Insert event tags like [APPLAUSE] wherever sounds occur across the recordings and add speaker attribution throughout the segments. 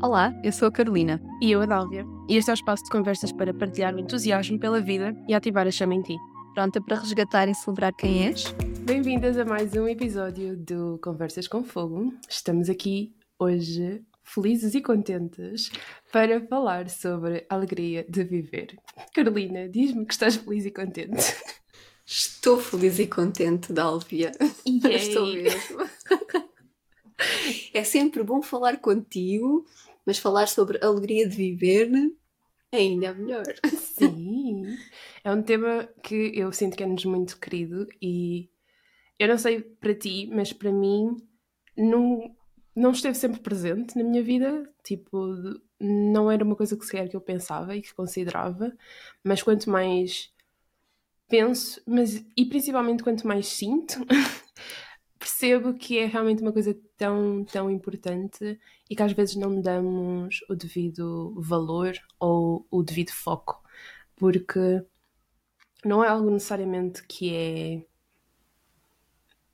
Speaker 1: Olá, eu sou a Carolina.
Speaker 2: E eu a Dálvia. E este é o espaço de conversas para partilhar o entusiasmo pela vida e ativar a chama em ti.
Speaker 1: Pronta para resgatar e celebrar quem és?
Speaker 2: Bem-vindas a mais um episódio do Conversas com Fogo. Estamos aqui hoje felizes e contentes para falar sobre a alegria de viver. Carolina, diz-me que estás feliz e contente.
Speaker 3: Estou feliz e contente, Dálvia. [LAUGHS] Estou mesmo. é sempre bom falar contigo, mas falar sobre alegria de viver ainda é melhor. [LAUGHS]
Speaker 2: Sim, é um tema que eu sinto que é-nos muito querido e eu não sei para ti, mas para mim não, não esteve sempre presente na minha vida. Tipo, não era uma coisa que sequer que eu pensava e que considerava, mas quanto mais penso, mas e principalmente quanto mais sinto, [LAUGHS] percebo que é realmente uma coisa tão, tão importante e que às vezes não damos o devido valor ou o devido foco, porque não é algo necessariamente que é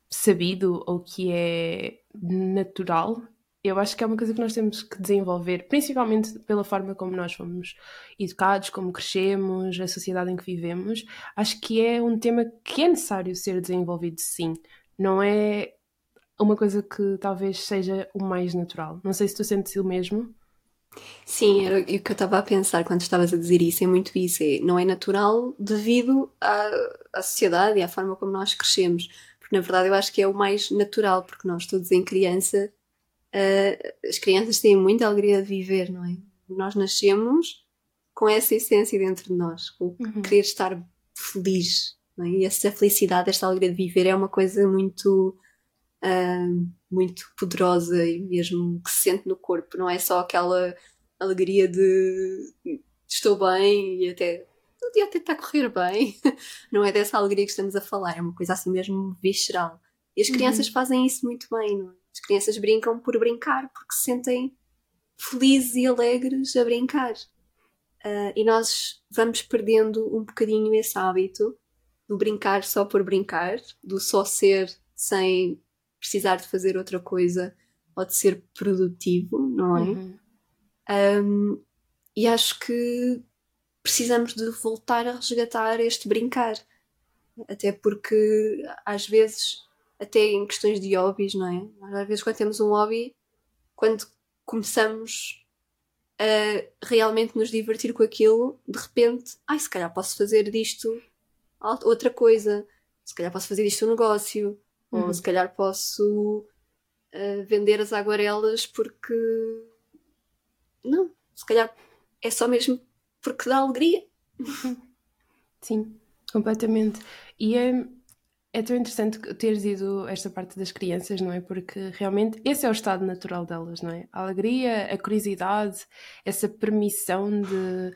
Speaker 2: sabido ou que é natural. Eu acho que é uma coisa que nós temos que desenvolver, principalmente pela forma como nós fomos educados, como crescemos, a sociedade em que vivemos. Acho que é um tema que é necessário ser desenvolvido, sim não é uma coisa que talvez seja o mais natural. Não sei se tu sentes o mesmo.
Speaker 3: Sim, era o que eu estava a pensar quando estavas a dizer isso, é muito isso, é, não é natural devido à, à sociedade e à forma como nós crescemos, porque na verdade eu acho que é o mais natural, porque nós todos em criança, uh, as crianças têm muita alegria de viver, não é? Nós nascemos com essa essência dentro de nós, com uhum. querer estar feliz, é? E essa felicidade, esta alegria de viver é uma coisa muito, uh, muito poderosa e mesmo que se sente no corpo. Não é só aquela alegria de estou bem e até o dia até está a correr bem. [LAUGHS] Não é dessa alegria que estamos a falar, é uma coisa assim mesmo visceral. E as crianças uhum. fazem isso muito bem, não é? As crianças brincam por brincar, porque se sentem felizes e alegres a brincar. Uh, e nós vamos perdendo um bocadinho esse hábito do brincar só por brincar, do só ser sem precisar de fazer outra coisa ou de ser produtivo, não é? Uhum. Um, e acho que precisamos de voltar a resgatar este brincar. Até porque às vezes, até em questões de hobbies, não é? Às vezes quando temos um hobby, quando começamos a realmente nos divertir com aquilo, de repente, ai, se calhar posso fazer disto outra coisa. Se calhar posso fazer isto um negócio. Uhum. Ou se calhar posso uh, vender as aguarelas porque. Não, se calhar é só mesmo porque dá alegria. [LAUGHS]
Speaker 2: Sim, completamente. E é, é tão interessante teres ido esta parte das crianças, não é? Porque realmente esse é o estado natural delas, não é? A alegria, a curiosidade, essa permissão de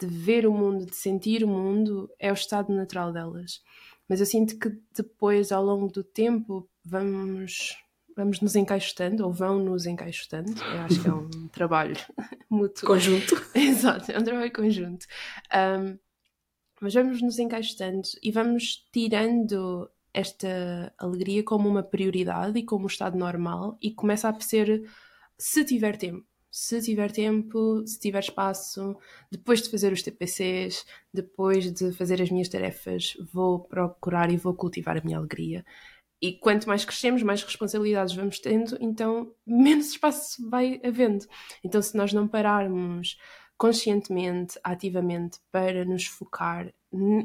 Speaker 2: de ver o mundo, de sentir o mundo, é o estado natural delas. Mas eu sinto que depois, ao longo do tempo, vamos, vamos nos encaixotando, ou vão nos encaixotando. Eu acho que é um [LAUGHS] trabalho [LAUGHS] mútuo.
Speaker 3: Conjunto. [LAUGHS]
Speaker 2: Exato, é um trabalho conjunto. Um, mas vamos nos encaixotando e vamos tirando esta alegria como uma prioridade e como um estado normal e começa a ser se tiver tempo se tiver tempo, se tiver espaço, depois de fazer os TPCs, depois de fazer as minhas tarefas, vou procurar e vou cultivar a minha alegria. E quanto mais crescemos, mais responsabilidades vamos tendo, então [LAUGHS] menos espaço vai havendo. Então, se nós não pararmos conscientemente, ativamente, para nos focar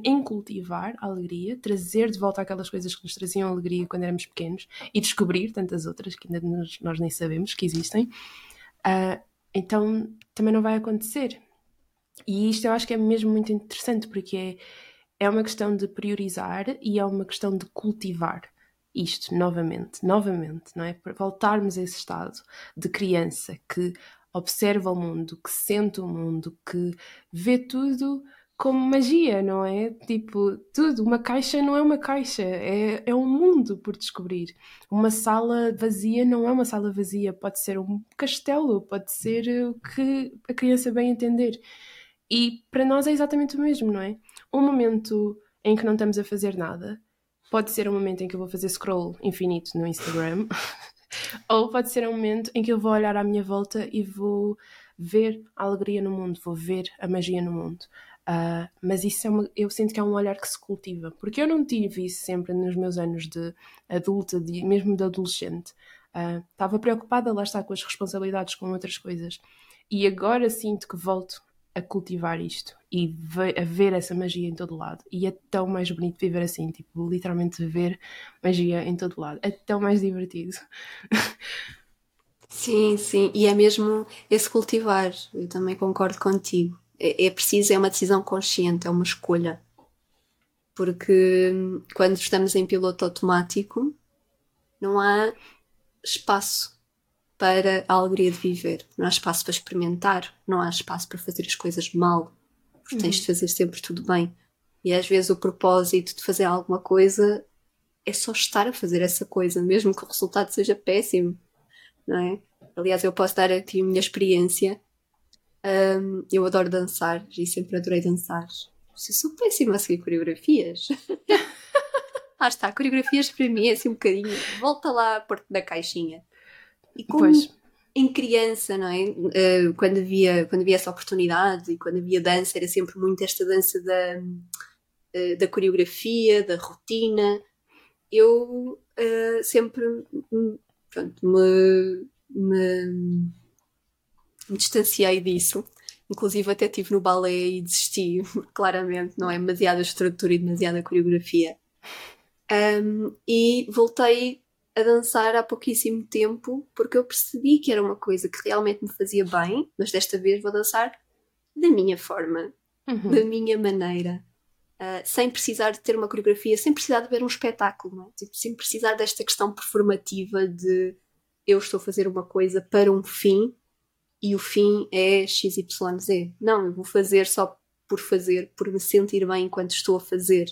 Speaker 2: em cultivar a alegria, trazer de volta aquelas coisas que nos traziam alegria quando éramos pequenos e descobrir tantas outras que ainda nós nem sabemos que existem, Uh, então também não vai acontecer. E isto eu acho que é mesmo muito interessante porque é, é uma questão de priorizar e é uma questão de cultivar isto novamente, novamente, não é? Para voltarmos a esse estado de criança que observa o mundo, que sente o mundo, que vê tudo como magia, não é? Tipo, tudo. Uma caixa não é uma caixa, é, é um mundo por descobrir. Uma sala vazia não é uma sala vazia, pode ser um castelo, pode ser o que a criança bem entender. E para nós é exatamente o mesmo, não é? Um momento em que não estamos a fazer nada pode ser um momento em que eu vou fazer scroll infinito no Instagram. [LAUGHS] Ou pode ser um momento em que eu vou olhar à minha volta e vou ver a alegria no mundo, vou ver a magia no mundo. Uh, mas isso é uma, eu sinto que é um olhar que se cultiva, porque eu não tive isso sempre nos meus anos de adulta, de, mesmo de adolescente. Uh, estava preocupada, lá está, com as responsabilidades, com outras coisas. E agora sinto que volto a cultivar isto e a ver essa magia em todo lado. E é tão mais bonito viver assim, tipo, literalmente ver magia em todo lado. É tão mais divertido. [LAUGHS]
Speaker 3: Sim, sim, e é mesmo esse cultivar. Eu também concordo contigo. É, é preciso, é uma decisão consciente, é uma escolha. Porque hum, quando estamos em piloto automático, não há espaço para a alegria de viver. Não há espaço para experimentar, não há espaço para fazer as coisas mal. Porque tens de uhum. fazer sempre tudo bem. E às vezes o propósito de fazer alguma coisa é só estar a fazer essa coisa, mesmo que o resultado seja péssimo. Não é? Aliás, eu posso dar aqui a minha experiência. Um, eu adoro dançar e sempre adorei dançar. Eu sou péssima a seguir coreografias. [LAUGHS] ah está, coreografias para mim é assim um bocadinho. Volta lá a porta da caixinha. E como pois. em criança, não é? Uh, quando, havia, quando havia essa oportunidade e quando havia dança, era sempre muito esta dança da, uh, da coreografia, da rotina. Eu uh, sempre pronto, me, me, me distanciei disso. Inclusive até estive no balé e desisti, [LAUGHS] claramente, não é? Demasiada estrutura e demasiada coreografia. Um, e voltei a dançar há pouquíssimo tempo porque eu percebi que era uma coisa que realmente me fazia bem, mas desta vez vou dançar da minha forma, uhum. da minha maneira, uh, sem precisar de ter uma coreografia, sem precisar de ver um espetáculo, é? tipo, sem precisar desta questão performativa de eu estou a fazer uma coisa para um fim e o fim é XYZ. Não, eu vou fazer só por fazer, por me sentir bem enquanto estou a fazer.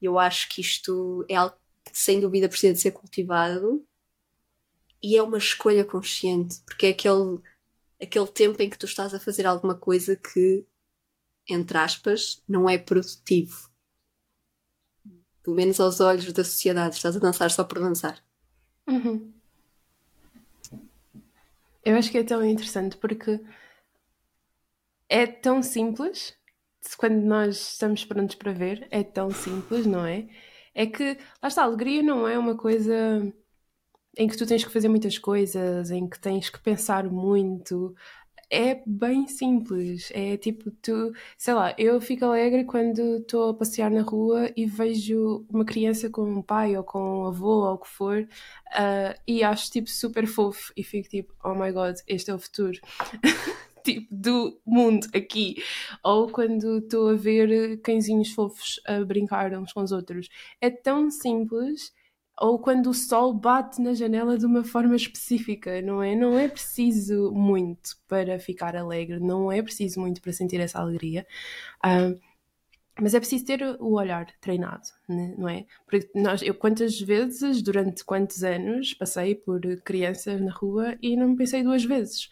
Speaker 3: Eu acho que isto é algo sem dúvida precisa de ser cultivado e é uma escolha consciente, porque é aquele, aquele tempo em que tu estás a fazer alguma coisa que, entre aspas, não é produtivo. Pelo menos aos olhos da sociedade, estás a dançar só por dançar.
Speaker 2: Uhum. Eu acho que é tão interessante porque é tão simples quando nós estamos prontos para ver, é tão simples, não é? É que, lá está, a alegria não é uma coisa em que tu tens que fazer muitas coisas, em que tens que pensar muito. É bem simples. É tipo, tu, sei lá, eu fico alegre quando estou a passear na rua e vejo uma criança com um pai ou com um avô ou o que for uh, e acho tipo super fofo e fico tipo, oh my god, este é o futuro. [LAUGHS] tipo do mundo aqui. Ou quando estou a ver cãezinhos fofos a brincar uns com os outros. É tão simples. Ou quando o sol bate na janela de uma forma específica, não é? Não é preciso muito para ficar alegre, não é preciso muito para sentir essa alegria. Uh, mas é preciso ter o olhar treinado, né? não é? Porque nós, eu quantas vezes, durante quantos anos, passei por crianças na rua e não pensei duas vezes,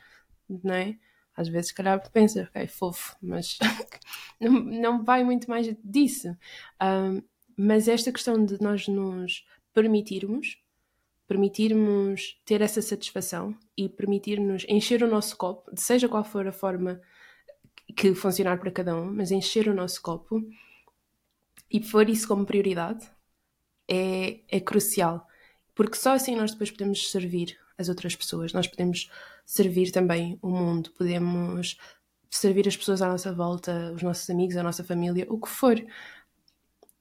Speaker 2: não é? Às vezes, se calhar, pensa, ok, fofo, mas [LAUGHS] não, não vai muito mais disso. Um, mas esta questão de nós nos permitirmos, permitirmos ter essa satisfação e permitirmos encher o nosso copo, seja qual for a forma que funcionar para cada um, mas encher o nosso copo e pôr isso como prioridade é, é crucial. Porque só assim nós depois podemos servir as outras pessoas, nós podemos servir também o mundo, podemos servir as pessoas à nossa volta, os nossos amigos, a nossa família, o que for.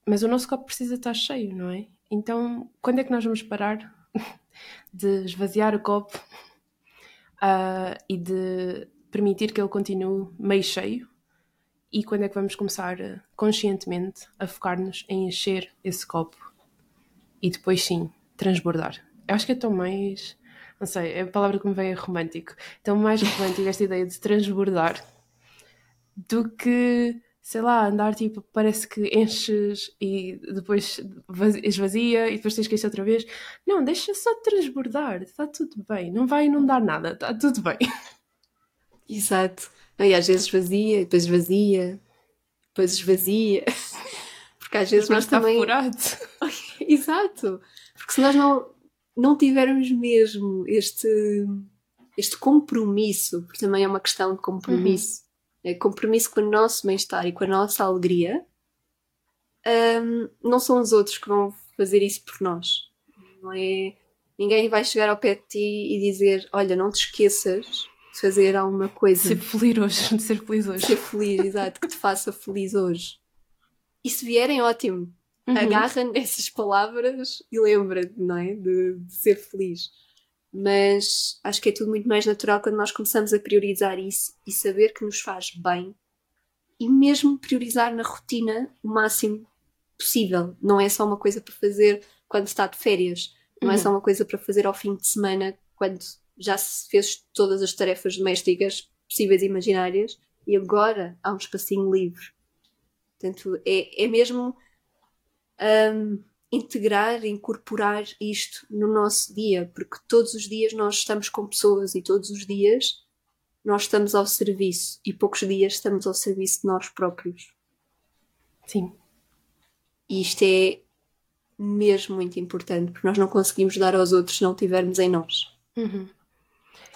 Speaker 2: Mas o nosso copo precisa estar cheio, não é? Então, quando é que nós vamos parar [LAUGHS] de esvaziar o copo uh, e de permitir que ele continue meio cheio? E quando é que vamos começar conscientemente a focar-nos em encher esse copo e depois sim transbordar? Eu acho que é tão mais não sei, é a palavra que me vem é romântico. Então, mais romântico esta ideia de transbordar do que, sei lá, andar tipo, parece que enches e depois esvazia e depois tens que encher outra vez. Não, deixa só transbordar, está tudo bem, não vai inundar nada, está tudo bem. [LAUGHS]
Speaker 3: Exato. E às vezes esvazia, depois esvazia, depois [LAUGHS] esvazia. Porque às vezes nós também.
Speaker 2: Furado. [LAUGHS]
Speaker 3: Exato. Porque se nós não não tivermos mesmo este, este compromisso, porque também é uma questão de compromisso, uhum. É compromisso com o nosso bem-estar e com a nossa alegria, um, não são os outros que vão fazer isso por nós. Não é? Ninguém vai chegar ao pé de ti e dizer: Olha, não te esqueças de fazer alguma coisa.
Speaker 2: Ser feliz hoje, de [LAUGHS] ser feliz hoje.
Speaker 3: Ser feliz, exato, que te faça feliz hoje. E se vierem, ótimo. Uhum. Agarra nessas palavras e lembra-te, não é? De, de ser feliz. Mas acho que é tudo muito mais natural quando nós começamos a priorizar isso e saber que nos faz bem e mesmo priorizar na rotina o máximo possível. Não é só uma coisa para fazer quando está de férias, não uhum. é só uma coisa para fazer ao fim de semana quando já se fez todas as tarefas domésticas possíveis e imaginárias e agora há um espacinho livre. Portanto, é, é mesmo um, integrar, incorporar isto no nosso dia, porque todos os dias nós estamos com pessoas e todos os dias nós estamos ao serviço e poucos dias estamos ao serviço de nós próprios.
Speaker 2: Sim.
Speaker 3: E isto é mesmo muito importante, porque nós não conseguimos dar aos outros se não tivermos em nós.
Speaker 2: Uhum.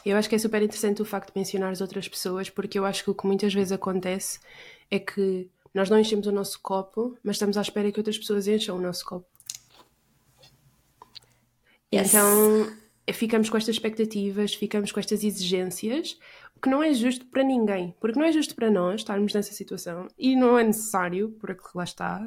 Speaker 2: Eu acho que é super interessante o facto de mencionar as outras pessoas, porque eu acho que o que muitas vezes acontece é que nós não enchemos o nosso copo, mas estamos à espera que outras pessoas encham o nosso copo. Yes. Então ficamos com estas expectativas, ficamos com estas exigências, que não é justo para ninguém, porque não é justo para nós estarmos nessa situação e não é necessário, porque lá está,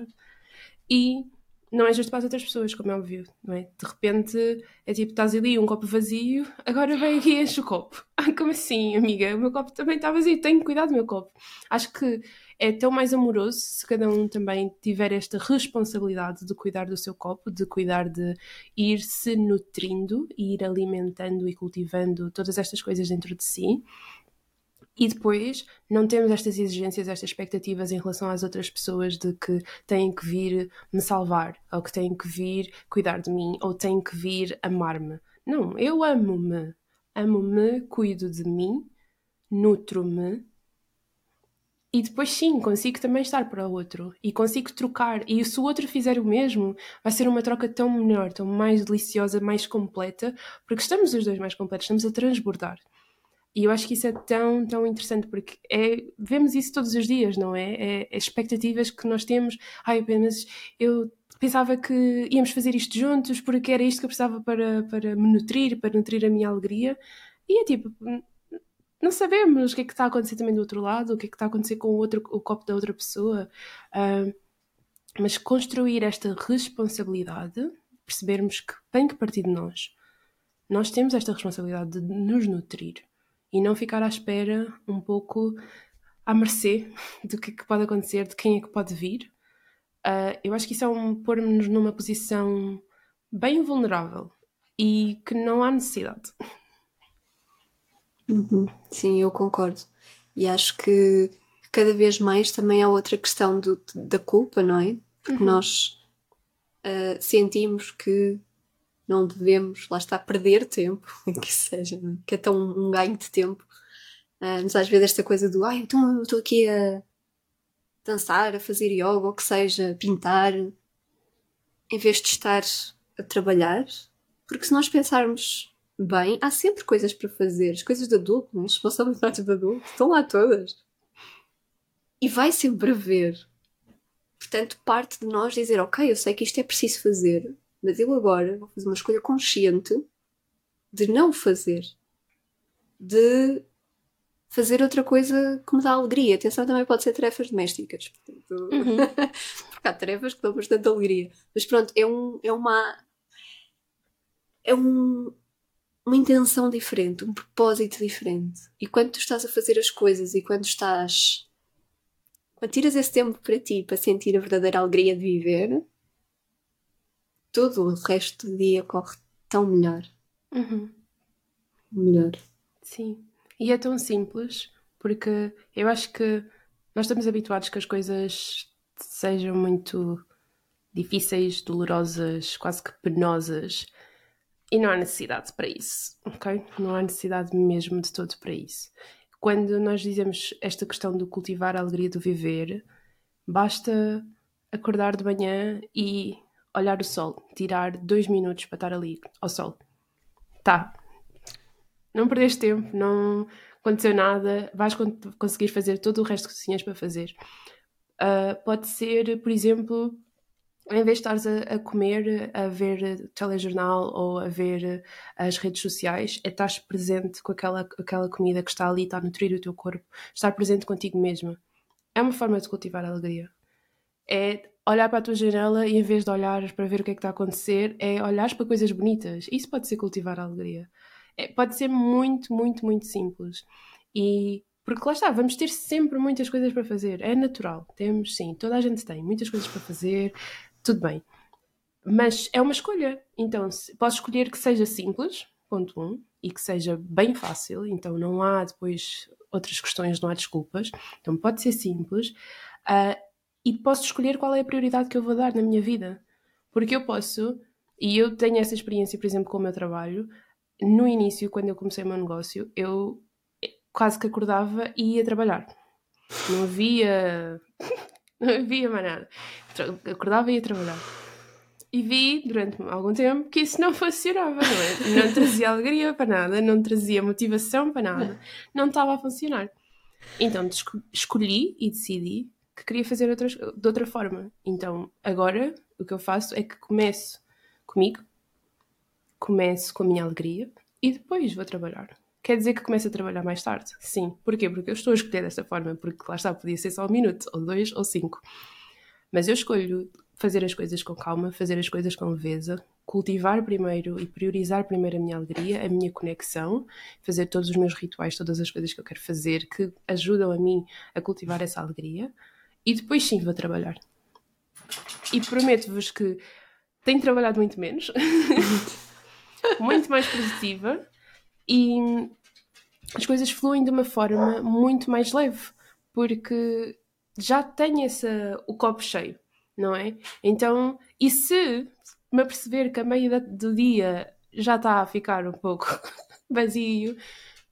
Speaker 2: e não é justo para as outras pessoas, como é óbvio, não é? De repente é tipo, estás ali um copo vazio, agora vem aqui e enche o copo. Ah, como assim, amiga? O meu copo também está vazio, tenho cuidado do meu copo. Acho que é tão mais amoroso se cada um também tiver esta responsabilidade de cuidar do seu copo, de cuidar de ir se nutrindo, ir alimentando e cultivando todas estas coisas dentro de si e depois não temos estas exigências, estas expectativas em relação às outras pessoas de que têm que vir me salvar, ou que têm que vir cuidar de mim, ou têm que vir amar-me. Não, eu amo-me. Amo-me, cuido de mim, nutro-me. E depois sim, consigo também estar para o outro. E consigo trocar. E se o outro fizer o mesmo, vai ser uma troca tão melhor, tão mais deliciosa, mais completa, porque estamos os dois mais completos, estamos a transbordar. E eu acho que isso é tão, tão interessante, porque é, vemos isso todos os dias, não é? É, é expectativas que nós temos. Ai, mas eu pensava que íamos fazer isto juntos porque era isto que eu precisava para, para me nutrir, para nutrir a minha alegria. E é tipo, não sabemos o que é que está a acontecer também do outro lado, o que é que está a acontecer com o, outro, o copo da outra pessoa. Uh, mas construir esta responsabilidade, percebermos que tem que partir de nós. Nós temos esta responsabilidade de nos nutrir e não ficar à espera um pouco à mercê [LAUGHS] do que, é que pode acontecer, de quem é que pode vir. Uh, eu acho que isso é um pôr-nos numa posição bem vulnerável e que não há necessidade.
Speaker 3: Uhum. Sim, eu concordo. E acho que cada vez mais também há outra questão do, da culpa, não é? Porque uhum. nós uh, sentimos que não devemos, lá está, perder tempo, [LAUGHS] que seja, é? que é tão um ganho de tempo. Uh, mas às vezes esta coisa do, ai, então eu estou aqui a dançar, a fazer yoga, ou que seja, pintar, em vez de estar a trabalhar, porque se nós pensarmos bem, há sempre coisas para fazer, as coisas de adulto, né? as responsabilidades de adulto, estão lá todas. E vai sempre haver. Portanto, parte de nós dizer, ok, eu sei que isto é preciso fazer, mas eu agora vou fazer uma escolha consciente de não fazer. De fazer outra coisa que me dá alegria. Atenção, também pode ser tarefas domésticas. Portanto, uhum. [LAUGHS] porque há tarefas que dão bastante alegria. Mas pronto, é, um, é uma. É um, uma intenção diferente, um propósito diferente. E quando tu estás a fazer as coisas e quando estás. Quando tiras esse tempo para ti, para sentir a verdadeira alegria de viver, todo o resto do dia corre tão melhor.
Speaker 2: Uhum.
Speaker 3: Melhor.
Speaker 2: Sim. E é tão simples, porque eu acho que nós estamos habituados que as coisas sejam muito difíceis, dolorosas, quase que penosas. E não há necessidade para isso, ok? Não há necessidade mesmo de todo para isso. Quando nós dizemos esta questão de cultivar a alegria do viver, basta acordar de manhã e olhar o sol, tirar dois minutos para estar ali ao sol. tá, não perdeste tempo, não aconteceu nada, vais conseguir fazer todo o resto que tinhas para fazer. Uh, pode ser, por exemplo, em vez de estares a, a, comer, a ver telejornal ou a ver as redes sociais, é estar presente com aquela, aquela comida que está ali, está a nutrir o teu corpo, estar presente contigo mesma. É uma forma de cultivar a alegria. É olhar para a tua janela e em vez de olhares para ver o que é que está a acontecer, é olhar para coisas bonitas. Isso pode ser cultivar a alegria. É, pode ser muito, muito, muito simples. E porque lá está, vamos ter sempre muitas coisas para fazer. É natural. Temos, sim, toda a gente tem muitas coisas para fazer, tudo bem. Mas é uma escolha. Então, posso escolher que seja simples, ponto um, e que seja bem fácil. Então, não há depois outras questões, não há desculpas. Então, pode ser simples. Uh, e posso escolher qual é a prioridade que eu vou dar na minha vida. Porque eu posso, e eu tenho essa experiência, por exemplo, com o meu trabalho. No início, quando eu comecei o meu negócio, eu quase que acordava e ia trabalhar. Não havia [LAUGHS] não havia mais nada. Acordava e ia trabalhar. E vi durante algum tempo que isso não [LAUGHS] funcionava, não é? Não trazia alegria para nada, não trazia motivação para nada, não estava a funcionar. Então escolhi e decidi que queria fazer outras, de outra forma. Então agora o que eu faço é que começo comigo, começo com a minha alegria e depois vou trabalhar. Quer dizer que começo a trabalhar mais tarde? Sim. Porquê? Porque eu estou a escolher desta forma, porque lá está, podia ser só um minuto, ou dois, ou cinco. Mas eu escolho fazer as coisas com calma, fazer as coisas com leveza, cultivar primeiro e priorizar primeiro a minha alegria, a minha conexão, fazer todos os meus rituais, todas as coisas que eu quero fazer que ajudam a mim a cultivar essa alegria e depois sim vou trabalhar. E prometo-vos que tenho trabalhado muito menos, [LAUGHS] muito mais positiva e as coisas fluem de uma forma muito mais leve, porque já tenho essa, o copo cheio, não é? Então, e se me aperceber que a meio do dia já está a ficar um pouco [LAUGHS] vazio,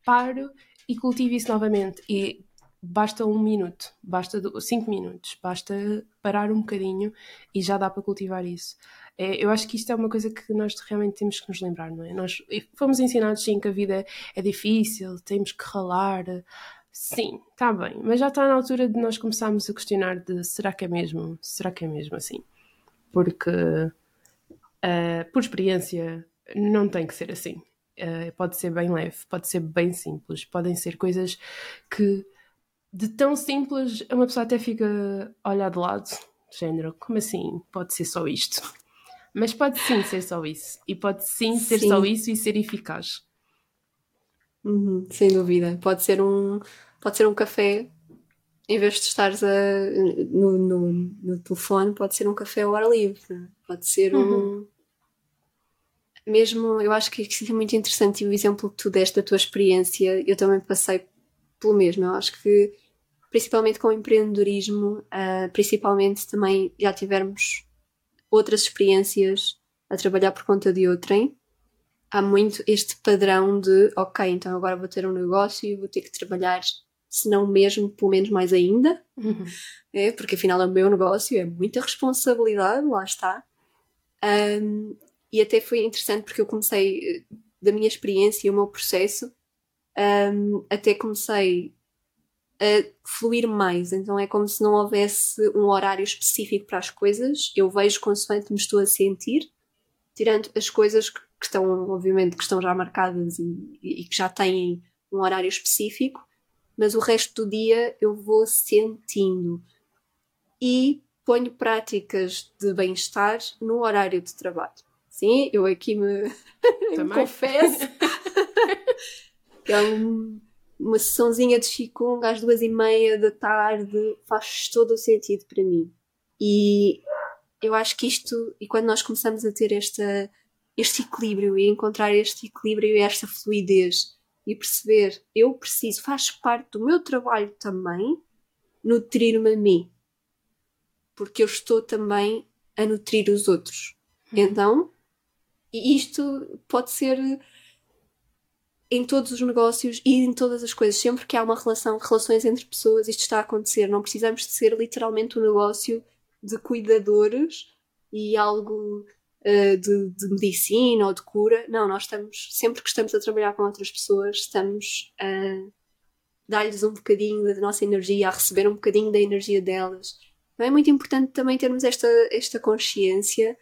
Speaker 2: paro e cultivo isso novamente. E basta um minuto, basta cinco minutos, basta parar um bocadinho e já dá para cultivar isso. É, eu acho que isto é uma coisa que nós realmente temos que nos lembrar, não é? Nós fomos ensinados sim que a vida é difícil, temos que ralar. Sim, está bem, mas já está na altura de nós começarmos a questionar de será que é mesmo, será que é mesmo assim? Porque uh, por experiência não tem que ser assim. Uh, pode ser bem leve, pode ser bem simples, podem ser coisas que de tão simples uma pessoa até fica a olhar de lado, género, como assim? Pode ser só isto. Mas pode sim ser só isso. E pode sim ser sim. só isso e ser eficaz.
Speaker 3: Uhum, sem dúvida. Pode ser um, pode ser um café, em vez de estares a, no, no, no telefone, pode ser um café ao ar livre. Pode ser uhum. um. Mesmo, eu acho que isso é muito interessante e o exemplo que tu deste da tua experiência, eu também passei pelo mesmo. Eu acho que, principalmente com o empreendedorismo, uh, principalmente também já tivemos outras experiências a trabalhar por conta de outrem, há muito este padrão de ok, então agora vou ter um negócio e vou ter que trabalhar, se não mesmo, pelo menos mais ainda, uhum. é, porque afinal é o meu negócio, é muita responsabilidade, lá está. Um, e até foi interessante porque eu comecei, da minha experiência e o meu processo, um, até comecei a fluir mais. Então é como se não houvesse um horário específico para as coisas. Eu vejo consoante me estou a sentir, tirando as coisas que, estão, obviamente, que estão já marcadas e, e, que já têm um horário específico, mas o resto do dia eu vou sentindo. E ponho práticas de bem-estar no horário de trabalho. Sim, eu aqui me, [LAUGHS] me confesso. [LAUGHS] é um, uma sessãozinha de Qigong às duas e meia da tarde faz todo o sentido para mim. E eu acho que isto, e quando nós começamos a ter esta, este equilíbrio e encontrar este equilíbrio e esta fluidez e perceber, eu preciso, faz parte do meu trabalho também, nutrir-me a mim. Porque eu estou também a nutrir os outros. Uhum. Então, isto pode ser em todos os negócios e em todas as coisas. Sempre que há uma relação, relações entre pessoas, isto está a acontecer. Não precisamos de ser literalmente um negócio de cuidadores e algo uh, de, de, medicina ou de cura. Não, nós estamos, sempre que estamos a trabalhar com outras pessoas, estamos a dar-lhes um bocadinho da nossa energia, a receber um bocadinho da energia delas. Então é muito importante também termos esta, esta consciência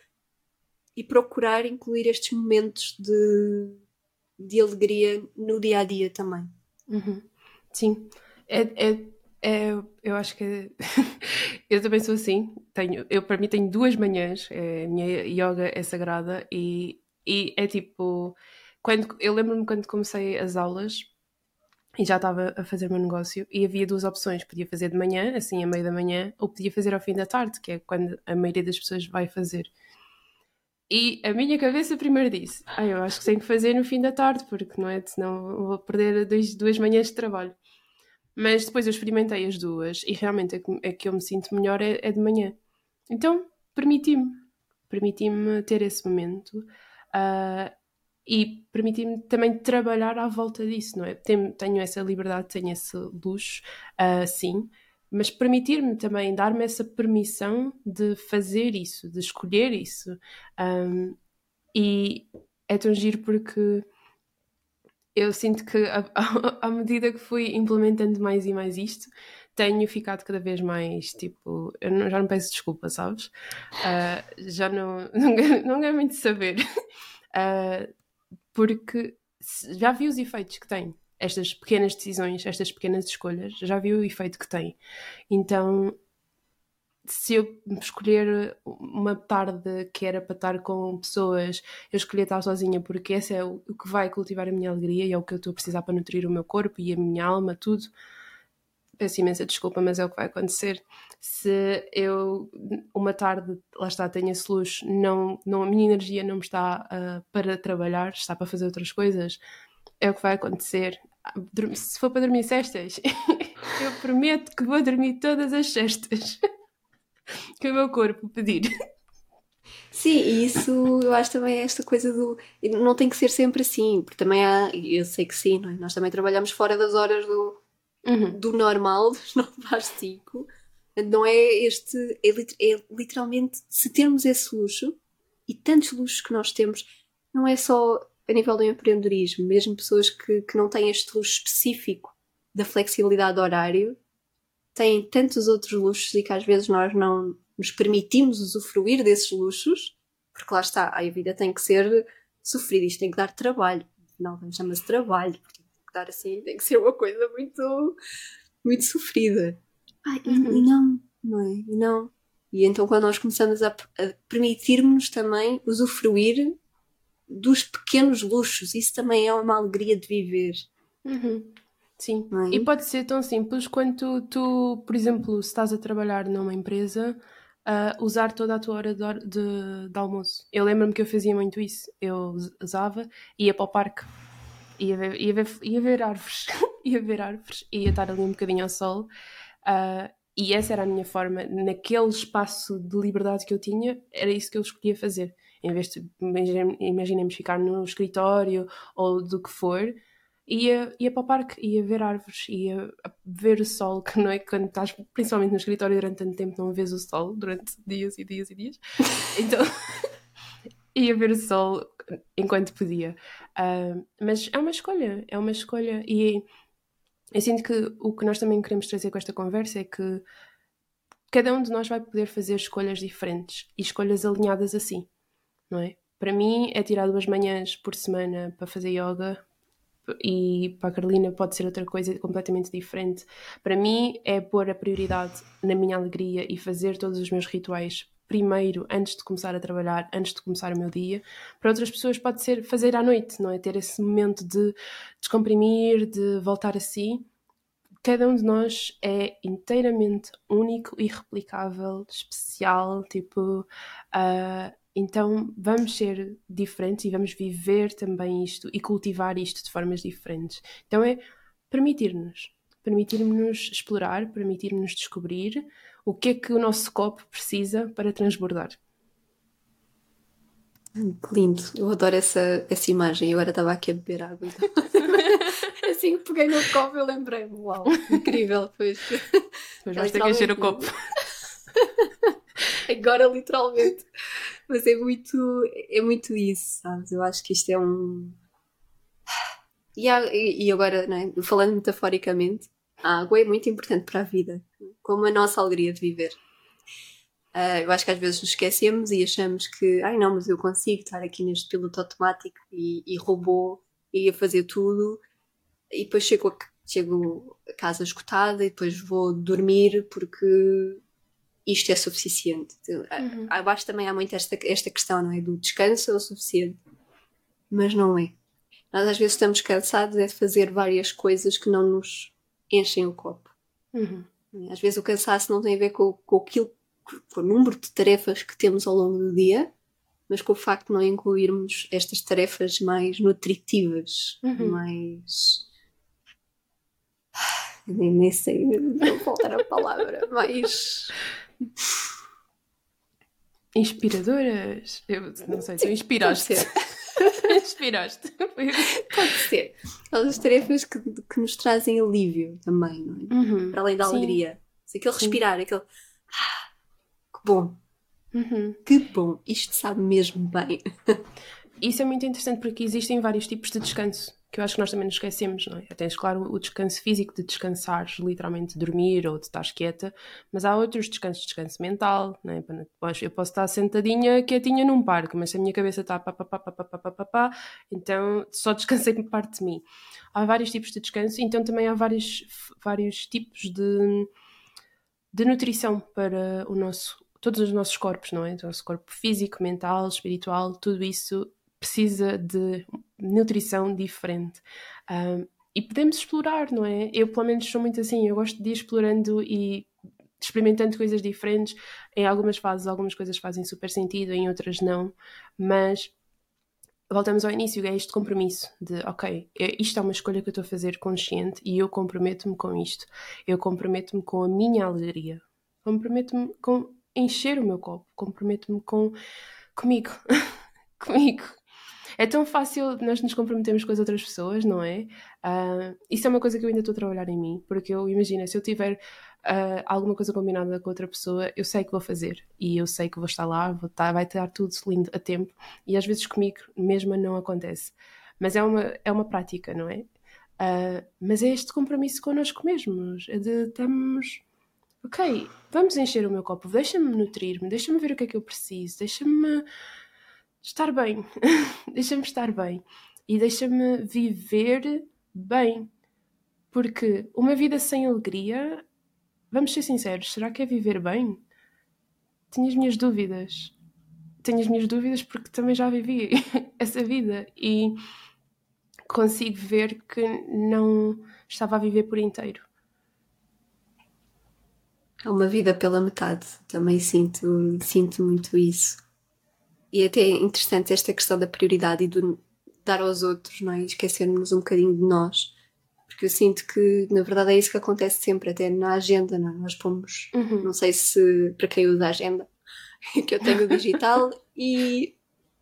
Speaker 3: e procurar incluir estes momentos de, de alegria no dia a dia também.
Speaker 2: Uhum. Sim, é, é, é, eu acho que [LAUGHS] eu também sou assim. Tenho, eu para mim tenho duas manhãs, é, minha yoga é sagrada e, e é tipo quando eu lembro-me quando comecei as aulas e já estava a fazer o meu negócio e havia duas opções, podia fazer de manhã, assim a meio da manhã, ou podia fazer ao fim da tarde, que é quando a maioria das pessoas vai fazer. E a minha cabeça primeiro disse: ah, eu acho que tenho que fazer no fim da tarde, porque não é? Senão vou perder dois, duas manhãs de trabalho. Mas depois eu experimentei as duas e realmente a que, a que eu me sinto melhor é, é de manhã. Então permiti-me, permiti-me ter esse momento uh, e permiti-me também trabalhar à volta disso, não é? Tenho, tenho essa liberdade, tenho esse luxo, uh, sim, mas permitir-me também, dar-me essa permissão de fazer isso, de escolher isso. Um, e é tão giro porque eu sinto que [LAUGHS] à medida que fui implementando mais e mais isto, tenho ficado cada vez mais tipo, eu não, já não peço desculpa, sabes? Uh, já não, [LAUGHS] não, quero, muito saber, uh, [LAUGHS] porque já vi os efeitos que tem estas pequenas decisões, estas pequenas escolhas, já viu o efeito que tem. Então, se eu escolher uma tarde que era para estar com pessoas, eu escolhi estar sozinha porque esse é o que vai cultivar a minha alegria e é o que eu estou a precisar para nutrir o meu corpo e a minha alma, tudo. Peço imensa desculpa, mas é o que vai acontecer. Se eu, uma tarde, lá está, tenho esse luxo, não, não, a minha energia não está uh, para trabalhar, está para fazer outras coisas, é o que vai acontecer se for para dormir cestas, [LAUGHS] eu prometo que vou dormir todas as cestas [LAUGHS] que o meu corpo pedir.
Speaker 3: Sim, e isso eu acho também é esta coisa do. Não tem que ser sempre assim, porque também há. Eu sei que sim, é? nós também trabalhamos fora das horas do, uhum. do normal, dos [LAUGHS] 9 às 5. Não é este. É, é literalmente se termos esse luxo e tantos luxos que nós temos, não é só a nível do empreendedorismo, mesmo pessoas que, que não têm este luxo específico da flexibilidade de horário, têm tantos outros luxos e que às vezes nós não nos permitimos usufruir desses luxos, porque lá está, a vida tem que ser sofrida, isto tem que dar trabalho. Não, chama-se trabalho, porque tem que dar assim, tem que ser uma coisa muito, muito sofrida. Ah, e, uhum. e não, não é? E não. E então quando nós começamos a, a permitirmos também usufruir dos pequenos luxos. Isso também é uma alegria de viver.
Speaker 2: Uhum. Sim, é? e pode ser tão simples quanto tu, por exemplo, se estás a trabalhar numa empresa, uh, usar toda a tua hora de, de, de almoço. Eu lembro-me que eu fazia muito isso. Eu usava, ia para o parque, ia ver, ia ver, ia ver árvores, [LAUGHS] ia ver árvores, ia estar ali um bocadinho ao sol. Uh, e essa era a minha forma, naquele espaço de liberdade que eu tinha, era isso que eu escolhia fazer em vez de imaginemos ficar no escritório ou do que for, ia, ia para o parque, ia ver árvores, ia ver o sol, que não é quando estás principalmente no escritório durante tanto tempo não vês o sol durante dias e dias e dias. [LAUGHS] Então [LAUGHS] ia ver o sol enquanto podia. Uh, mas é uma escolha, é uma escolha. E eu sinto que o que nós também queremos trazer com esta conversa é que cada um de nós vai poder fazer escolhas diferentes e escolhas alinhadas assim não é? Para mim é tirar duas manhãs por semana para fazer yoga e para a Carolina pode ser outra coisa completamente diferente. Para mim é pôr a prioridade na minha alegria e fazer todos os meus rituais primeiro, antes de começar a trabalhar, antes de começar o meu dia. Para outras pessoas pode ser fazer à noite, não é? Ter esse momento de descomprimir, de voltar a si. Cada um de nós é inteiramente único, irreplicável, especial, tipo, uh, então vamos ser diferentes e vamos viver também isto e cultivar isto de formas diferentes. Então é permitir-nos, permitir-nos explorar, permitir-nos descobrir o que é que o nosso copo precisa para transbordar.
Speaker 3: Que lindo, eu adoro essa, essa imagem. Eu agora estava aqui a beber água. Então... [LAUGHS] assim que peguei no copo, eu lembrei-me: uau, incrível. Pois,
Speaker 2: pois vais ter que encher o copo. [LAUGHS] [LAUGHS]
Speaker 3: Agora, literalmente. Mas é muito, é muito isso, sabes? Eu acho que isto é um. E, há, e agora, é? falando metaforicamente, a água é muito importante para a vida, como a nossa alegria de viver. Uh, eu acho que às vezes nos esquecemos e achamos que, ai não, mas eu consigo estar aqui neste piloto automático e, e robô e a fazer tudo, e depois chego a, chego a casa escutada e depois vou dormir porque isto é suficiente. Uhum. Abaixo também há muito esta, esta questão, não é? Do descanso é o suficiente. Mas não é. Nós às vezes estamos cansados é de fazer várias coisas que não nos enchem o copo.
Speaker 2: Uhum.
Speaker 3: Às vezes o cansaço não tem a ver com, com aquilo, com o número de tarefas que temos ao longo do dia, mas com o facto de não incluirmos estas tarefas mais nutritivas, uhum. mais. Nem, nem sei, não faltar a palavra, mais
Speaker 2: Inspiradoras? Eu não sei, tu inspiraste. [LAUGHS] inspiraste.
Speaker 3: Pode ser. Aquelas tarefas que, que nos trazem alívio também, não é?
Speaker 2: Uhum.
Speaker 3: Para além da Sim. alegria. Aquele Sim. respirar, aquele. Ah, que bom.
Speaker 2: Uhum.
Speaker 3: Que bom. Isto sabe mesmo bem.
Speaker 2: Isso é muito interessante porque existem vários tipos de descanso que eu acho que nós também nos esquecemos, não é? Tens, claro, o descanso físico de descansares, literalmente dormir ou de estar quieta, mas há outros descansos, descanso mental, não é? Eu posso estar sentadinha, quietinha num parque, mas se a minha cabeça está pá, pá, pá, pá, pá, pá, pá, pá, então só descansei [LAUGHS] parte de mim. Há vários tipos de descanso, então também há vários, vários tipos de, de nutrição para o nosso, todos os nossos corpos, não é? O nosso corpo físico, mental, espiritual, tudo isso precisa de nutrição diferente. Um, e podemos explorar, não é? Eu, pelo menos, sou muito assim, eu gosto de ir explorando e experimentando coisas diferentes. Em algumas fases, algumas coisas fazem super sentido, em outras não, mas voltamos ao início, é este compromisso de, ok, isto é uma escolha que eu estou a fazer consciente e eu comprometo-me com isto. Eu comprometo-me com a minha alegria. Comprometo-me com encher o meu copo. Comprometo-me com comigo. [LAUGHS] comigo. É tão fácil nós nos comprometermos com as outras pessoas, não é? Uh, isso é uma coisa que eu ainda estou a trabalhar em mim, porque eu imagino, se eu tiver uh, alguma coisa combinada com outra pessoa, eu sei que vou fazer e eu sei que vou estar lá, vou estar, vai estar tudo lindo a tempo e às vezes comigo mesma não acontece. Mas é uma, é uma prática, não é? Uh, mas é este compromisso connosco mesmos, é de estamos ok, vamos encher o meu copo, deixa-me nutrir-me, deixa-me ver o que é que eu preciso, deixa-me estar bem. [LAUGHS] deixa-me estar bem. E deixa-me viver bem. Porque uma vida sem alegria, vamos ser sinceros, será que é viver bem? Tenho as minhas dúvidas. Tenho as minhas dúvidas porque também já vivi [LAUGHS] essa vida e consigo ver que não estava a viver por inteiro.
Speaker 3: É uma vida pela metade, também sinto, sinto muito isso. E é até interessante esta questão da prioridade e do dar aos outros, não é? Esquecermos um bocadinho de nós. Porque eu sinto que, na verdade, é isso que acontece sempre, até na agenda, não é? Nós pomos, uhum. não sei se para quem usa a agenda, [LAUGHS] que eu tenho digital e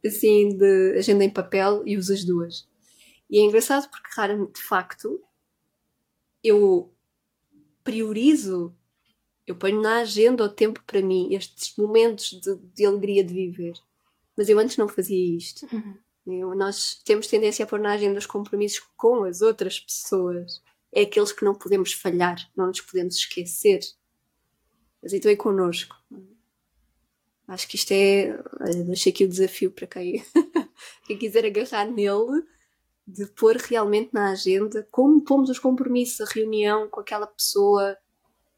Speaker 3: assim, de agenda em papel e uso as duas. E é engraçado porque, raramente, de facto, eu priorizo, eu ponho na agenda o tempo para mim, estes momentos de, de alegria de viver. Mas eu antes não fazia isto.
Speaker 2: Uhum.
Speaker 3: Eu, nós temos tendência a pôr na agenda os compromissos com as outras pessoas. É aqueles que não podemos falhar, não nos podemos esquecer. Mas então é connosco. Acho que isto é. Deixei aqui o desafio para quem, [LAUGHS] quem quiser agarrar nele, de pôr realmente na agenda como pomos os compromissos, a reunião com aquela pessoa,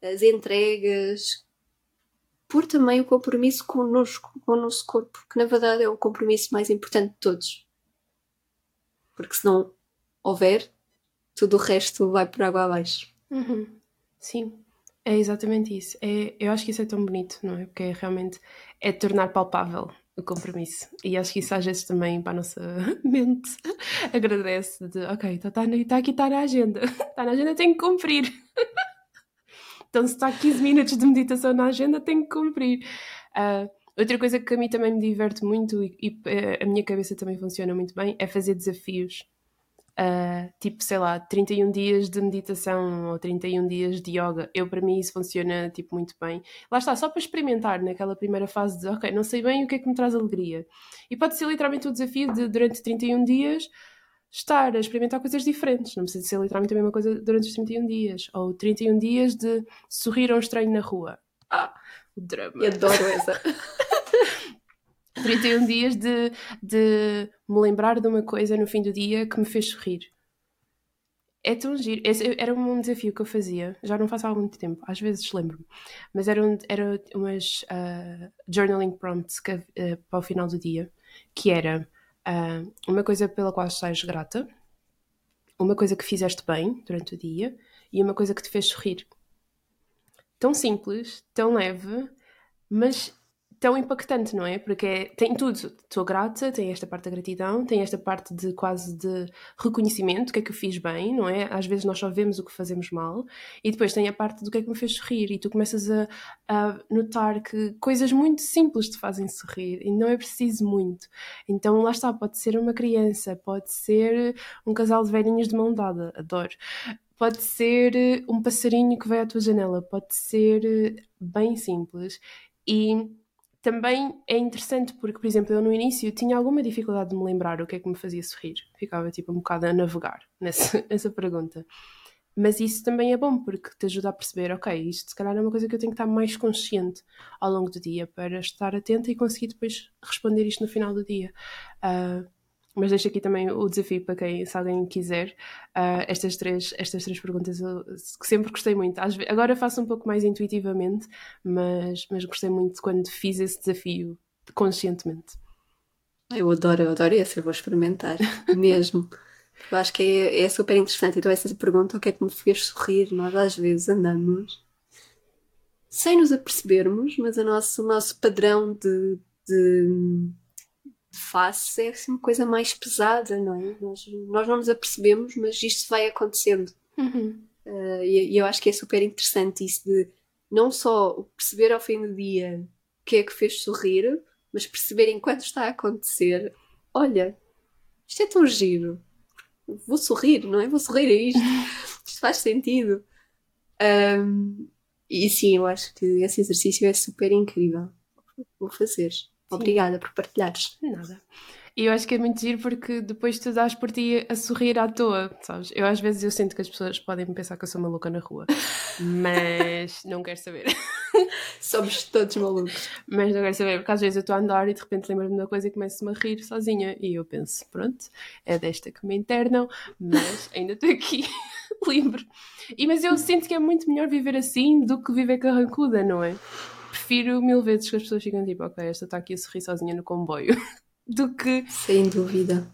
Speaker 3: as entregas, por também o compromisso connosco, com o nosso corpo, que na verdade é o compromisso mais importante de todos. Porque se não houver, tudo o resto vai por água abaixo.
Speaker 2: Uhum. Sim, é exatamente isso. É, eu acho que isso é tão bonito, não é? Porque é realmente é tornar palpável o compromisso. E acho que isso às vezes também para a nossa [LAUGHS] mente agradece de ok, está tá, tá aqui, está na agenda. Está [LAUGHS] na agenda, tenho que cumprir. [LAUGHS] Então, se está 15 minutos de meditação na agenda, tenho que cumprir. Uh, outra coisa que a mim também me diverte muito e, e, eh, a minha cabeça também funciona muito bem é fazer desafios. uh, tipo, sei lá, 31 dias de meditação ou 31 dias de yoga. Eu, para mim, isso funciona, tipo, muito bem. Lá está, só para experimentar naquela primeira fase de, ok, não sei bem o que é que me traz alegria. E pode ser literalmente o desafio de, durante 31 dias, estar a experimentar coisas diferentes. Não precisa ser literalmente a mesma coisa durante os 31 dias. Ou 31 dias de sorrir a um estranho na rua. Ah, o drama.
Speaker 3: Eu adoro essa. [LAUGHS]
Speaker 2: 31 dias de, de me lembrar de uma coisa no fim do dia que me fez sorrir. É tão giro. Esse era um desafio que eu fazia, já não faço há muito tempo, às vezes lembro-me, mas eram era umas uh, journaling prompts que, uh, para o final do dia, que era uh, uma coisa pela qual estás grata, uma coisa que fizeste bem durante o dia e uma coisa que te fez sorrir. Tão simples, tão leve, mas tão impactante, não é? Porque é, tem tudo. Estou grata, tem esta parte da gratidão, tem esta parte de quase de reconhecimento, o que é que eu fiz bem, não é? Às vezes nós só vemos o que fazemos mal, e depois tem a parte do que é que me fez sorrir, e tu começas a, a notar que coisas muito simples te fazem sorrir, e não é preciso muito. Então lá está, pode ser uma criança, pode ser um casal de velhinhos de mão dada, adoro pode ser um passarinho que vai à tua janela, pode ser bem simples. E também é interessante porque, por exemplo, eu no início tinha alguma dificuldade de me lembrar o que é que me fazia sorrir. Ficava tipo um bocado a navegar nessa, [LAUGHS] nessa pergunta. Mas isso também é bom porque te ajuda a perceber, ok, isto se calhar é uma coisa que eu tenho que estar mais consciente ao longo do dia para estar atenta e conseguir depois responder isto no final do dia. Uh, mas deixo aqui também o desafio para quem, se alguém quiser, uh, estas, três, estas três perguntas eu sempre gostei muito. Vezes, agora faço um pouco mais intuitivamente, mas, mas gostei muito quando fiz esse desafio conscientemente.
Speaker 3: Eu adoro, eu adoro esse, eu vou experimentar, [LAUGHS] mesmo. Eu acho que é, é super interessante. Então, essa pergunta, o que é que me fez sorrir? Nós às vezes andamos sem nos apercebermos, mas a nosso, o nosso padrão de, de face é assim uma coisa mais pesada, não é? Nós, nós não nos apercebemos, mas isto vai acontecendo.
Speaker 2: Uhum.
Speaker 3: Uh, e, e, eu acho que é super interessante isso de não só perceber ao fim do dia o que é que fez sorrir, mas perceber enquanto está a acontecer: olha, isto é tão giro, vou sorrir, não é? Vou sorrir a isto, [LAUGHS] isto faz sentido. Um, e sim, eu acho que esse exercício é super incrível. Vou fazer. Obrigada por partilhares.
Speaker 2: Nada. E eu acho que é muito giro porque depois tu dás por ti a sorrir à toa, sabes? Eu às vezes eu sinto que as pessoas podem pensar que eu sou maluca na rua, mas [LAUGHS] não quero saber. [LAUGHS]
Speaker 3: Somos todos malucos.
Speaker 2: Mas não quero saber, porque às vezes eu estou a andar e de repente lembro-me da coisa e começo-me a rir sozinha. E eu penso, pronto, é desta que me internam, mas ainda estou aqui, [LAUGHS] livre. E, mas eu sinto que é muito melhor viver assim do que viver carrancuda, não é? Prefiro mil vezes que as pessoas fiquem tipo, ok, esta está aqui a sorrir sozinha no comboio, [LAUGHS] do que.
Speaker 3: Sem dúvida.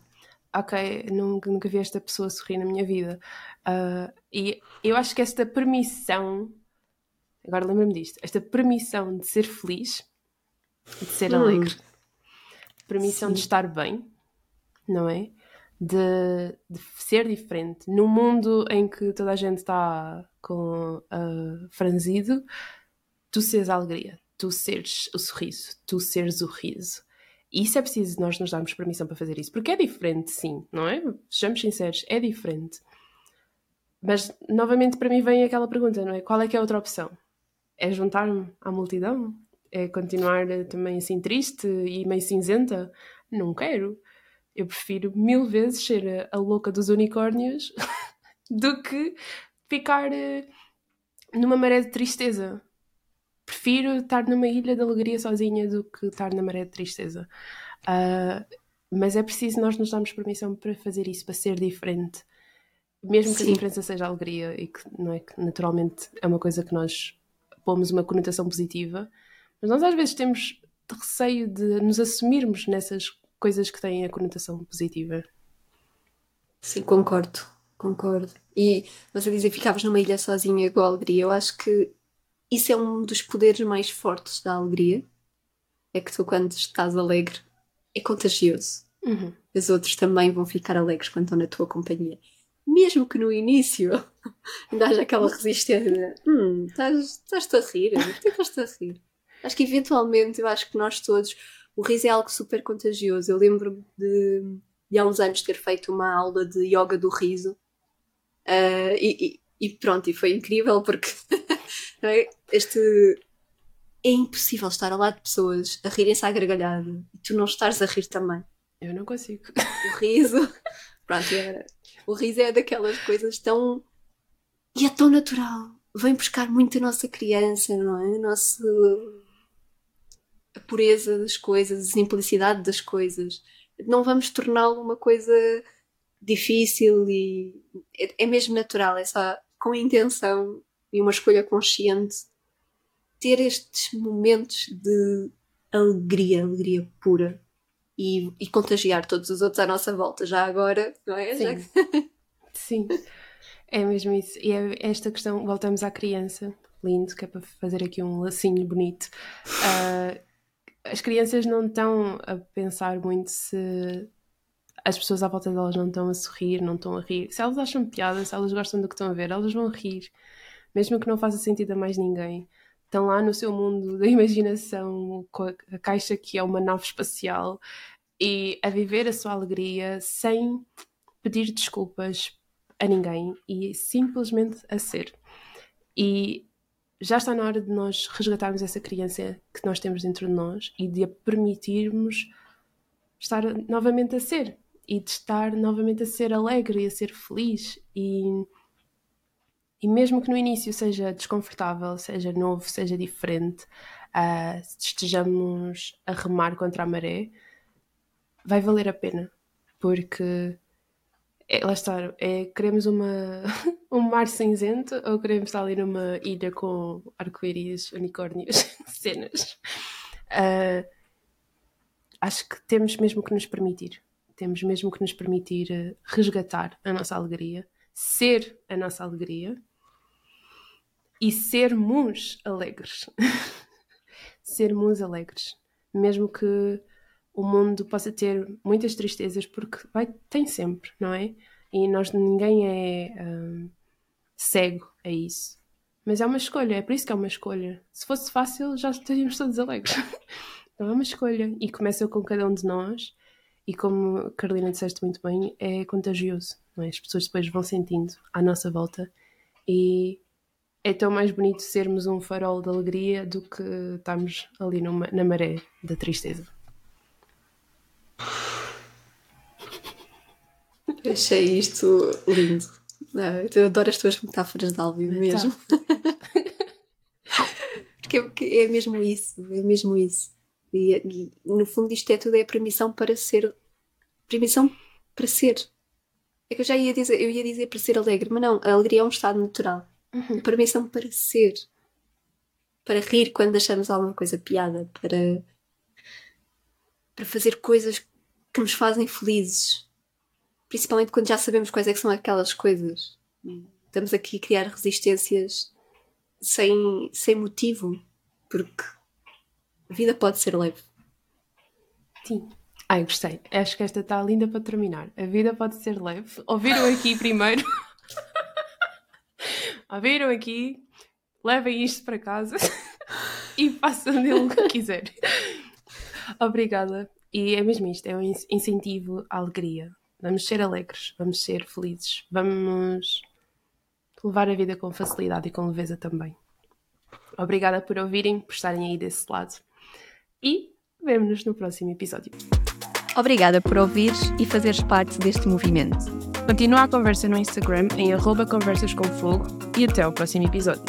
Speaker 2: Ok, nunca, nunca vi esta pessoa sorrir na minha vida. Uh, e eu acho que esta permissão, agora lembra-me disto, esta permissão de ser feliz, de ser hum. alegre, permissão Sim. de estar bem, não é? De, de, ser diferente. Num mundo em que toda a gente está com uh, franzido, tu seres a alegria, tu seres o sorriso, tu seres o riso. E isso é preciso nós nos darmos permissão para fazer isso, porque é diferente, sim, não é? Sejamos sinceros, é diferente. Mas, novamente, para mim vem aquela pergunta, não é? Qual é que é a outra opção? É juntar-me à multidão? É continuar também assim triste e meio cinzenta? Não quero. Eu prefiro mil vezes ser a louca dos unicórnios [LAUGHS] do que ficar eh, numa maré de tristeza prefiro estar numa ilha de alegria sozinha do que estar na maré de tristeza. Uh, mas é preciso nós nos darmos permissão para fazer isso, para ser diferente. Mesmo que Sim. a diferença seja a alegria e que, não é, que naturalmente é uma coisa que nós pomos uma conotação positiva, mas nós às vezes temos receio de nos assumirmos nessas coisas que têm a conotação positiva.
Speaker 3: Sim, concordo, concordo. E você dizia que ficavas numa ilha sozinha com a alegria. Eu acho que isso é um dos poderes mais fortes da alegria. É que tu, quando estás alegre, é contagioso.
Speaker 2: Uhum.
Speaker 3: Os outros também vão ficar alegres quando estão na tua companhia. Mesmo que no início [LAUGHS] ainda haja aquela resistência. Hum, estás-te a rir? Por que estás-te a rir? Acho que eventualmente, eu acho que nós todos. O riso é algo super contagioso. Eu lembro de de há uns anos ter feito uma aula de yoga do riso. Uh, e, e, e, pronto, e foi incrível porque [LAUGHS] é? Este é impossível estar ao lado de pessoas a rirem-se à gargalhada e tu não estares a rir também.
Speaker 2: Eu não consigo.
Speaker 3: O riso. [LAUGHS] Pronto, era. O riso é daquelas coisas tão. E é tão natural. Vem buscar muito a nossa criança, não é? A nossa. A pureza das coisas, a simplicidade das coisas. Não vamos torná-lo uma coisa difícil e. É, é mesmo natural, é só com intenção e uma escolha consciente ter estes momentos de alegria, alegria pura e, e, contagiar todos os outros à nossa volta, já agora, não é?
Speaker 2: Sim. [LAUGHS] Sim, é mesmo isso. E é esta questão, voltamos à criança, lindo, que é para fazer aqui um lacinho bonito. Uh, as crianças não estão a pensar muito se as pessoas à volta delas não estão a sorrir, não estão a rir. Se elas acham piada, se elas gostam do que estão a ver, elas vão rir, mesmo que não faça sentido a mais ninguém estão lá no seu mundo da imaginação, com a, caixa que é uma nave espacial, e a viver a sua alegria sem pedir desculpas a ninguém e simplesmente a ser. E já está na hora de nós resgatarmos essa criança que nós temos dentro de nós e de a permitirmos estar novamente a ser e de estar novamente a ser alegre e a ser feliz e e mesmo que no início seja desconfortável, seja novo, seja diferente, uh, estejamos a remar contra a maré, vai valer a pena. Porque é, lá está, é, queremos uma, [LAUGHS] um mar cinzento ou queremos estar ali numa ilha com arco-íris, unicórnios, [LAUGHS] cenas. Uh, acho que temos mesmo que nos permitir. Temos mesmo que nos permitir resgatar a nossa alegria, ser a nossa alegria e sermos alegres. [LAUGHS] sermos alegres. Mesmo que o mundo possa ter muitas tristezas, porque vai, tem sempre, não é? E nós, ninguém é um, cego a isso. Mas é uma escolha, é por isso que é uma escolha. Se fosse fácil, já estaríamos todos alegres. [LAUGHS] então é uma escolha e começa com cada um de nós. E como Carolina disseste muito bem, é contagioso. Não é? As pessoas depois vão sentindo à nossa volta e é tão mais bonito sermos um farol de alegria do que estarmos ali numa, na maré da tristeza.
Speaker 3: Achei isto lindo. Não, eu adoro as tuas metáforas de Alvin mesmo. Porque é, é, mesmo isso, é mesmo isso. E, e, no fundo isto é tudo é permissão para ser permissão para ser. É que eu já ia dizer, eu ia dizer para ser alegre, mas não, a alegria é um estado natural. Uhum. Permissão para ser. Para rir quando achamos alguma coisa piada. Para, para fazer coisas que nos fazem felizes. Principalmente quando já sabemos quais é são aquelas coisas. Estamos aqui a criar resistências sem, sem motivo. Porque a vida pode ser leve.
Speaker 2: Sim. Ai, gostei. Acho que esta está linda para terminar. A vida pode ser leve. Ouviram aqui primeiro? [LAUGHS] viram aqui, levem isto para casa [LAUGHS] e façam dele o que quiserem. Obrigada. E é mesmo isto, é um incentivo à alegria. Vamos ser alegres, vamos ser felizes, vamos levar a vida com facilidade e com leveza também. Obrigada por ouvirem, por estarem aí desse lado. E vemo-nos no próximo episódio.
Speaker 1: Obrigada por ouvires e fazeres parte deste movimento.
Speaker 2: Continua a conversa no Instagram em arroba conversas com fogo e até o próximo episódio.